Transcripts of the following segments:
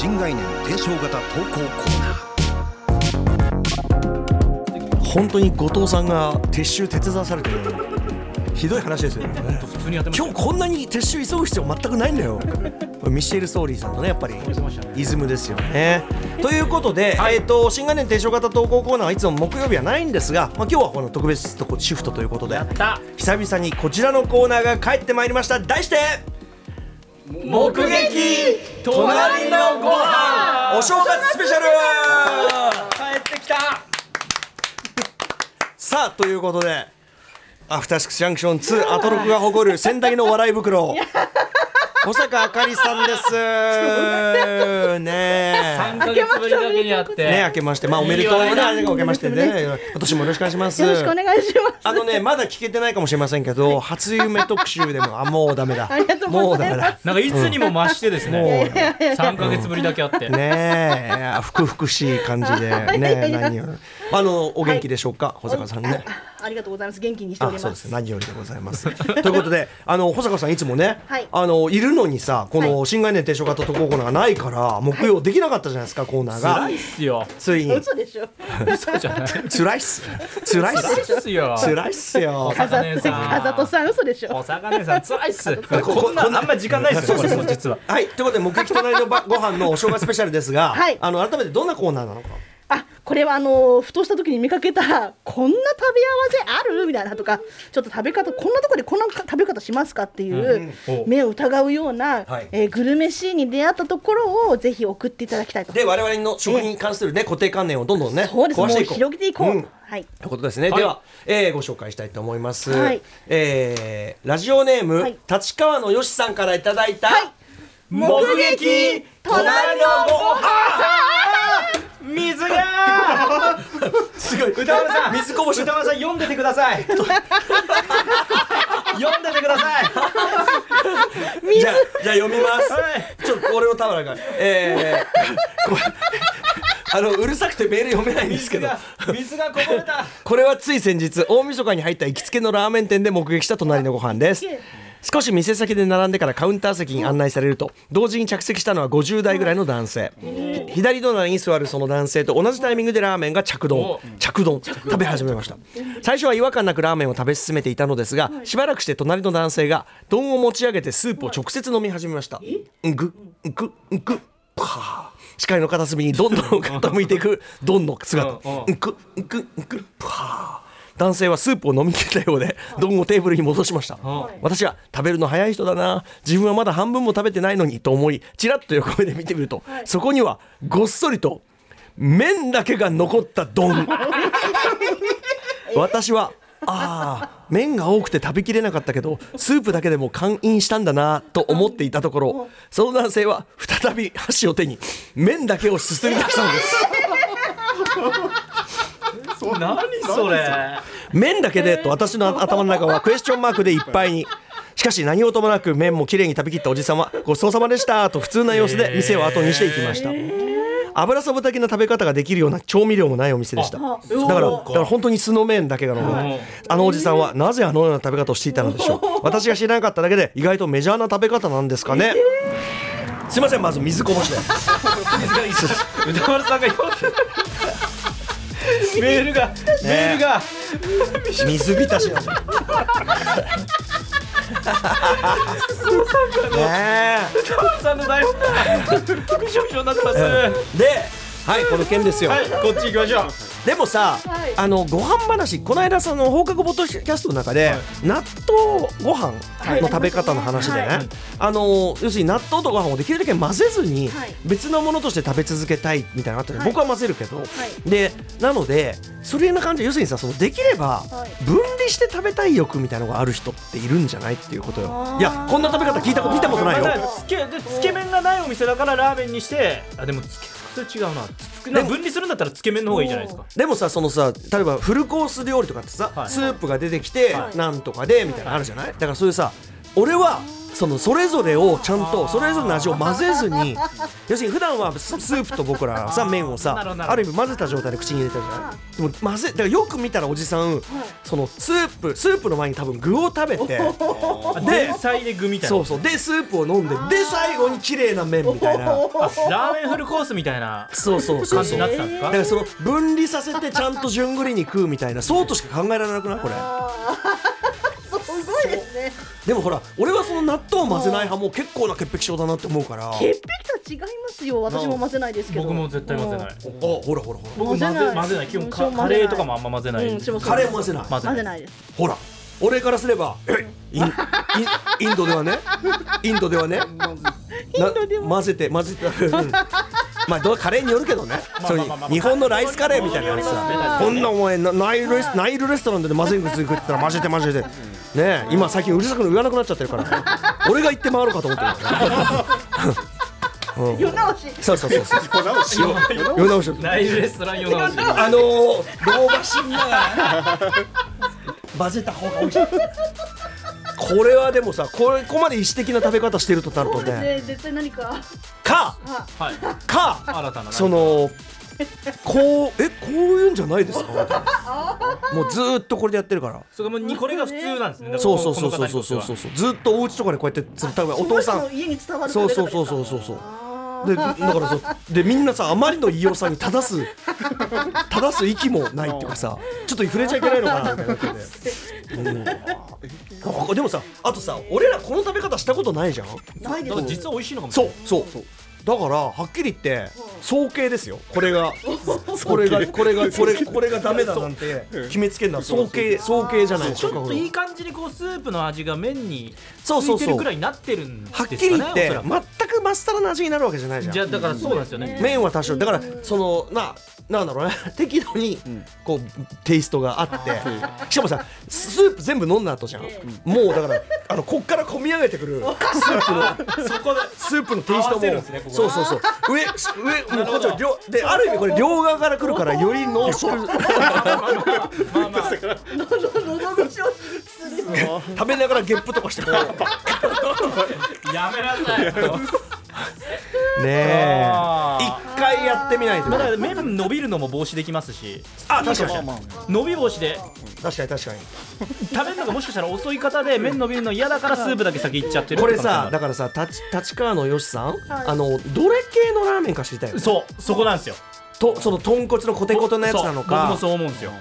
新概念提唱型投稿コーナー。本当に後藤さんが撤収手伝わされてねひどい話ですよね。普通にやってました今日こんなに撤収急ぐ必要全くないんだよ。ミシェル・ソーリーさんのねやっぱりイズムですよね。ということで、えっ、と新概念提唱型投稿コーナーはいつも木曜日はないんですが、まあ、今日はこの特別とこシフトということでやった。久々にこちらのコーナーが帰ってまいりました。題して目撃隣のご飯お正月スペシャル。帰ってきた。さあということでアフターシックスジャンクション2アトロクが誇る仙台の笑い袋保坂あかりさんです。ねえ。3ヶ月ぶりだけにあって。ね明けまして。まあおめでとうね。あれが明けましてね。今年もよろしくお願いします。よろしくお願いします。あのねまだ聞けてないかもしれませんけど初夢特集でもあもうダメだ。ありがとうございます。もうダメだ。なんかいつにも増してですもう。ね3ヶ月ぶりだけあって。ねえふくふくしい感じで。ね何を。あのお元気でしょうか？保坂さんねあありがとうございます。元気にしておありま。そうです。す何よりでございます。ということであの保坂さんいつもね、はい。あのいるのにさこのは新概念提唱型投稿コーナーがないから木曜できなかったじゃないですかコーナーが。辛いっすよ。ついに。嘘でしょ。嘘じゃない。辛いっす。辛いっす。っすよ。辛いっすよ。さかねさん。あざとさん嘘でしょ。お魚さん辛いっす。ここんなあんま時間ないっすよ実は。はい。ということで目撃隣のばご飯のお正月スペシャルですが、はい。あの改めてどんなコーナーなのかあ、これはあのふとした時に見かけたこんな食べ合わせある？みたいなとか、ちょっと食べ方こんなところでこんな食べ方しますかっていうお目を疑うような、はい。えーグルメシーンに出会ったところをぜひ送っていただきたいと。で我々の食に関するね固定観念をどんどんね壊していこう。広げていこう。ん。はい。ということですね、はい。では、えーご紹介したいと思います、はい。えーラジオネーム、はい。立川のよしさんからいただいた、はい。目撃隣のご飯水が すごい。歌丸さん 水こぼし。歌丸さん読んでてください。読んでてください。じゃあじゃあ読みます、はい。ちょっと俺の田村がえー、これあのうるさくてメール読めないんですけど。水が水がこぼれた。これはつい先日大晦日に入った行きつけのラーメン店で目撃した隣のご飯です少し店先で並んでからカウンター席に案内されると同時に着席したのは50代ぐらいの男性。左隣に座るその男性と同じタイミングでラーメンが着丼。着丼。食べ始めました。最初は違和感なくラーメンを食べ進めていたのですがしばらくして隣の男性が丼を持ち上げてスープを直接飲み始めました。うんぐうんぐうんぐパー視界の片隅にどんどん傾いていくドンの姿。うんうん。うんくうんくうんくパー男性はスープを飲み切ったようで丼をテーブルに戻しました。私は食べるの早い人だな。自分はまだ半分も食べてないのにと思いちらっと横目で見てみるとそこにはごっそりと麺だけが残った丼。私はああ麺が多くて食べきれなかったけどスープだけでも完飲したんだなと思っていたところその男性は再び箸を手に麺だけをすすり出したのです 何それ。麺だけでと私の頭の中はクエスチョンマークでいっぱいに。しかし何事もなく麺もきれいに食べきったおじさんはごちそうさまでした。と普通な様子で店を後にしていきました。油そば的な食べ方ができるような調味料もないお店でした。だからだから本当に素の麺だけが残るあのおじさんはなぜあのような食べ方をしていたのでしょう。私が知らなかっただけで意外とメジャーな食べ方なんですかね。すいませんまず水こぼしで。歌丸さんが メールがメールが。水浸し なの台本がびしょびしょになってます。ではいこの件ですよ、はいこっち行きましょう。でもさ、はい。あのご飯話この間その放課後ポッドキャストの中で、納豆ご飯の食べ方の話でね、はい。あの要するに納豆とご飯をできるだけ混ぜずにはい。別のものとして食べ続けたいみたいなのがあったの、はい。僕は混ぜるけど、い。でなのでそれな感じで要するにさそのできればはい。分離して食べたい欲みたいなのがある人っているんじゃないっていうことよ。いやこんな食べ方聞いたこと見たことないよ。まあつけでつけ麺がないお店だからラーメンにしてあでもつけそれ違うな分離するんだったらつけ麺の方がいいじゃないですか。でもさそのさ例えばフルコース料理とかってさ、はい。スープが出てきて、はい。なんとかでみたいなのあるじゃない？だからそういうさ俺はそのそれぞれをちゃんとそれぞれの味を混ぜずに 要するに普段はススープと僕らはさ麺をさある意味混ぜた状態で口に入れてるじゃないでも混ぜだからよく見たらおじさんそのスープスープの前に多分具を食べて 前菜で具みたいな。そうそうでスープを飲んでで最後に綺麗な麺みたいな。あラーメンフルコースみたいなそうそうそう感じそうになってたんですか？だからその分離させてちゃんと順繰りに食うみたいなそうとしか考えられなくない？これでもほら俺はその納豆を混ぜない派も結構な潔癖症だなって思うから。あ潔癖とは違いますよ私も混ぜないですけど。僕も絶対混ぜない。ほらほらほら。僕混ぜ混ぜない。混ぜない。基本カレーとかもあんま混ぜない。うんカレーも混ぜない。混ぜない。混ぜないです。ほら俺からすればえインインインドではねインドではね な混ぜて混ぜて。うん。まあどうカレーによるけどね。日本のライスカレーみたいなやつさ。こんなお前なナイルレスナイルレストランで混ぜんぐつ食ってたら混ぜて混ぜてねえ今最近うるさく言わなくなっちゃってるから 俺が言って回るかと思ってる。からね世直し。そうそうそうそう。世直し。世直し。ナイルレストラン用直し。あのー、老婆心ながら混ぜた方が美味しいこれはでもさこれここまで意思的な食べ方してるとなるそうですとね。ね絶対何か。か。あはい。か。新たなそのこうえこういうんじゃないですか？もうずーっとこれでやってるから。それもにこれが普通なんですね。そうそうそうこそうそうそうそう。ずっとお家とかでこうやってつ多分お父さんその人の家に伝わるそうそうそうそうそうそう。あでだからそう。でみんなさあまりの異様さに正す 正す息もないっていうかさちょっと触れちゃいけないのかなみたいになって。て、うん、でもさあとさ俺らこの食べ方したことないじゃん。ーないです。だから実は美味しいのかもしれない。そうそうだからはっきり言って早計ですよこれが これがこれが これこれがダメだなんて決めつけるのは早計早計じゃないですか。ちょっといい感じにこうスープの味が麺につそうそうそう。いてるくらいになってるんですかねはっきり言って全くまっさらな味になるわけじゃないじゃん。じゃあだからそうなんですよね。麺は多少。だからそのななんだろうね。適度にこうテイストがあって。しかもさスープ全部飲んだ後じゃん。もうだからあのこっから込み上げてくる。スープのそこでスープのテイスト合わせるんもですねここそうそうそう。上上もうこっちは両である意味これ両側から来るからより濃縮。まあまあ喉越しをする食べながらゲップとかしてこうやめなさいね一回やってみないとま麺伸びるのも防止できますしあ確かに伸び防止で確かに確かに食べるのがもしかしたら遅い方で麺伸びるの嫌だからスープだけ先いっちゃってるこれさだからさ立立川のよしさんあのどれ系のラーメンか知りたいよねそうそこなんですよとその豚骨のコテコテのやつなのそう僕もかそう思うんですよ。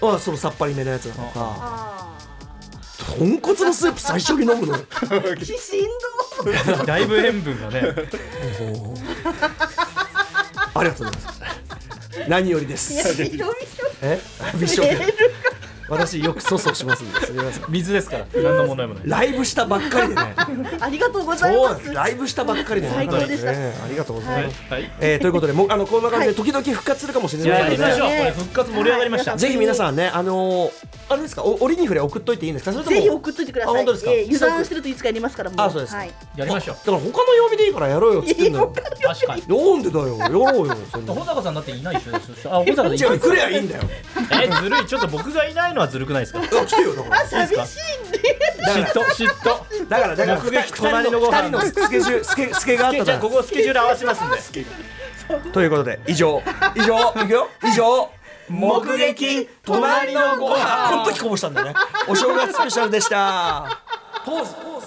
はそのさっぱりめのやつなのか。あ豚骨のスープ最初に飲むの？ー ししんどだいぶ塩分がね。ありがとうございます。何よりです。え？びしょびしょ私よく粗相しますんですみません。水ですから何の問題もない。ライブしたばっかりでね。ありがとうございます。ライブしたばっかりでね。最高でした。ねありがとうございます、はい。えーということでもうあのこんな感じで時々復活するかもしれないのでやりましょう。ねこれ復活盛り上がりました。ぜひ皆さんねあのーあれですか？お折に触れ送っといていいんですか？それともぜひ送っといてください。あ本当ですか？えー油断してるといつかやりますからもあそうですか。はい。やりましょう。だから他の曜日でいいからやろうよっつってんのよ確かに。なんでだよやろうよそんな保坂さんだっていないでしょ。あ保坂さんい違う来りゃいいんだよ。えずるい。ちょっと僕がいないのはずるくないですか？いや来てよだから。寂しいんで。嫉妬嫉妬。だからだから目撃隣のご飯。二人のスケジュールスケスケがあったじゃん。じゃあここスケジュール合わせますんで。ということで以上。以上。いくよ以上目撃隣のご飯。この時こぼしたんだよね。お正月スペシャルでした。ポーズポーズ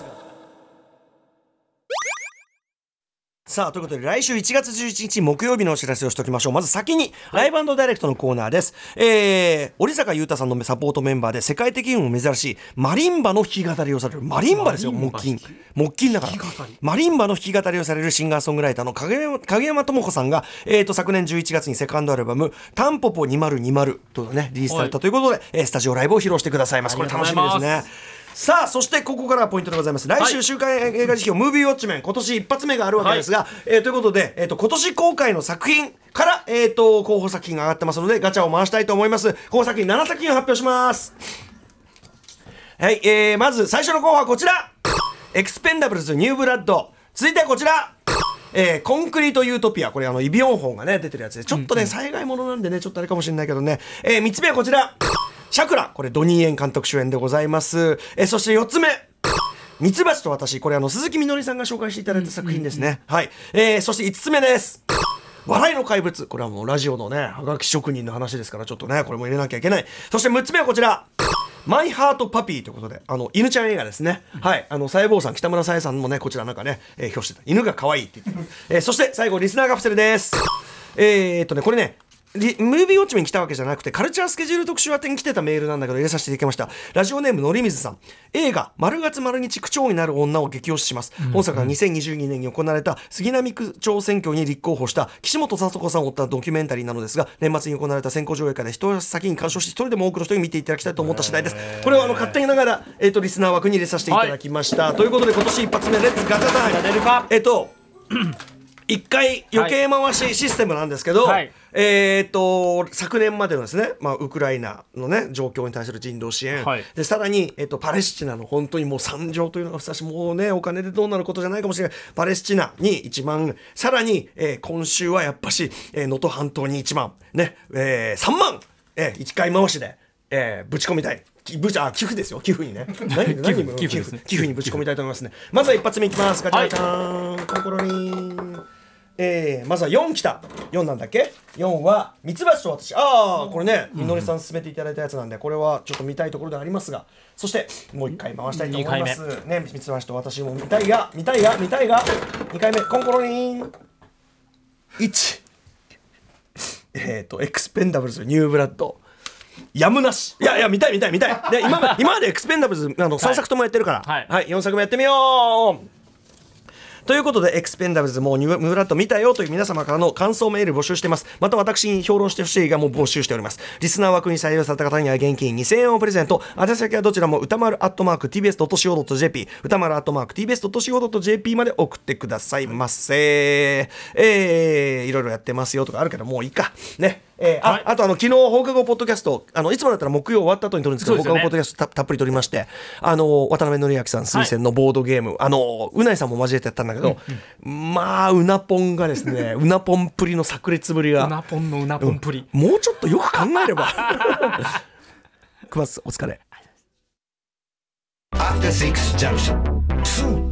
さあということで来週1月11日木曜日のお知らせをしておきましょう。まず先にライブダイレクトのコーナーです、えー、織坂優太さんのサポートメンバーで世界的にも珍しいマリンバの弾き語りをされるマリンバですよ木琴。木琴だから。マリンバの弾き語りをされるシンガーソングライターの影山影山智子さんが、えー、と昨年11月にセカンドアルバム「タンポポ2020」とねリリースされたということで、えースタジオライブを披露してくださいます。これ楽しみですねさあそしてここからはポイントでございます。来週週刊映画辞表、ムービーウォッチメン今年一発目があるわけですが、えーということで、えー、と今年公開の作品から、えー、と候補作品が上がってますのでガチャを回したいと思います。候補作品7作品を発表します。はい、えー、まず最初の候補はこちら。エクスペンダブルズニューブラッド続いてはこちら。えーコンクリートユートピア。これあのイ・ビョンホンがね出てるやつで。ちょっとね、災害ものなんでねちょっとあれかもしれないけどね、えー、3つ目はこちらシャクラ。これドニー・エン監督主演でございます、えーそして4つ目。ミツバチと私。これあの鈴木みのりさんが紹介していただいた作品ですね、はい、えー、そして5つ目です。笑いのカイブツ。これはもうラジオのねはがき職人の話ですからちょっとねこれも入れなきゃいけない。そして6つ目はこちら。マイハートパピーということで、あの、犬ちゃん映画ですね。はい。あの、細胞さん、北村さえさんもね、こちらなんかね、えー、表してた。犬が可愛いって言ってる。えー、そして最後、リスナーカプセルです。えー、っとね、これね、リムービーウォッチメン来たわけじゃなくてカルチャースケジュール特集宛てに来てたメールなんだけど入れさせていただきました。ラジオネームのりみずさん。映画「丸月丸日区長になる女」を激推しします、本作は2022年に行われた杉並区長選挙に立候補した岸本聡子さんを追ったドキュメンタリーなのですが年末に行われた選考上映会で一足先に鑑賞し一人でも多くの人に見ていただきたいと思った次第ですこれはあの勝手ながら、えー、とリスナー枠に入れさせていただきました、ということで今年一発目 Let's ガチャタイム出るか？えっと一回余計回しシステムなんですけど、はい。えーっと昨年までのですね、まあ、ウクライナの、ね、状況に対する人道支援、はい。でさらに、えっとパレスチナの本当にもう惨状というのがふさわしい。もうねお金でどうなることじゃないかもしれない。パレスチナに一番さらに、えー今週はやっぱしえー能登、半島に1万ね、えー、3万、えー、1回回しで、えーぶち込みたい。きぶちあ寄付ですよ。寄付にね。何寄付ですね。寄付にぶち込みたいと思いますね。まずは一発目いきます。ガチャガチャン、コロコロリンえー、まずは4来た。4なんだっけ？4はミツバチと私。ああこれねみのりさん勧めていただいたやつなんでこれはちょっと見たいところではありますが。そしてもう一回回したいと思います。ねミツバチと私も見たいが見たいが見たいが。2回目コンコロリン。1えっ、とエクスペンダブルズニューブラッド。やむなし。いやいや見たい見たい見たい。で今ま今までエクスペンダブルズあの3作ともやってるから。はい。はい、4作目やってみようということで、エクスペンダブルズニューブラッド見たよという皆様からの感想メール募集してます。また私に評論してほしいガチャもう募集しております。リスナー枠に採用された方には現金2000円をプレゼント。宛先はどちらも歌丸アットマーク tbs.co.jp 歌丸アットマーク tbs.co.jp まで送ってくださいませ。えー、いろいろやってますよとかあるけどもういいか。ね。えーあはい。あとあの昨日放課後ポッドキャストあのいつもだったら木曜終わった後に撮るんですけどね。放課後ポッドキャストたたっぷり撮りましてあの渡辺則明さん推薦のボードゲーム、あのうないさんも交えてやったんだけど、まあうなぽんがですね うなぽんプリの炸裂ぶりがうなぽんのうなぽんプリ、もうちょっとよく考えれば。熊津お疲れ。After Six Junction. 2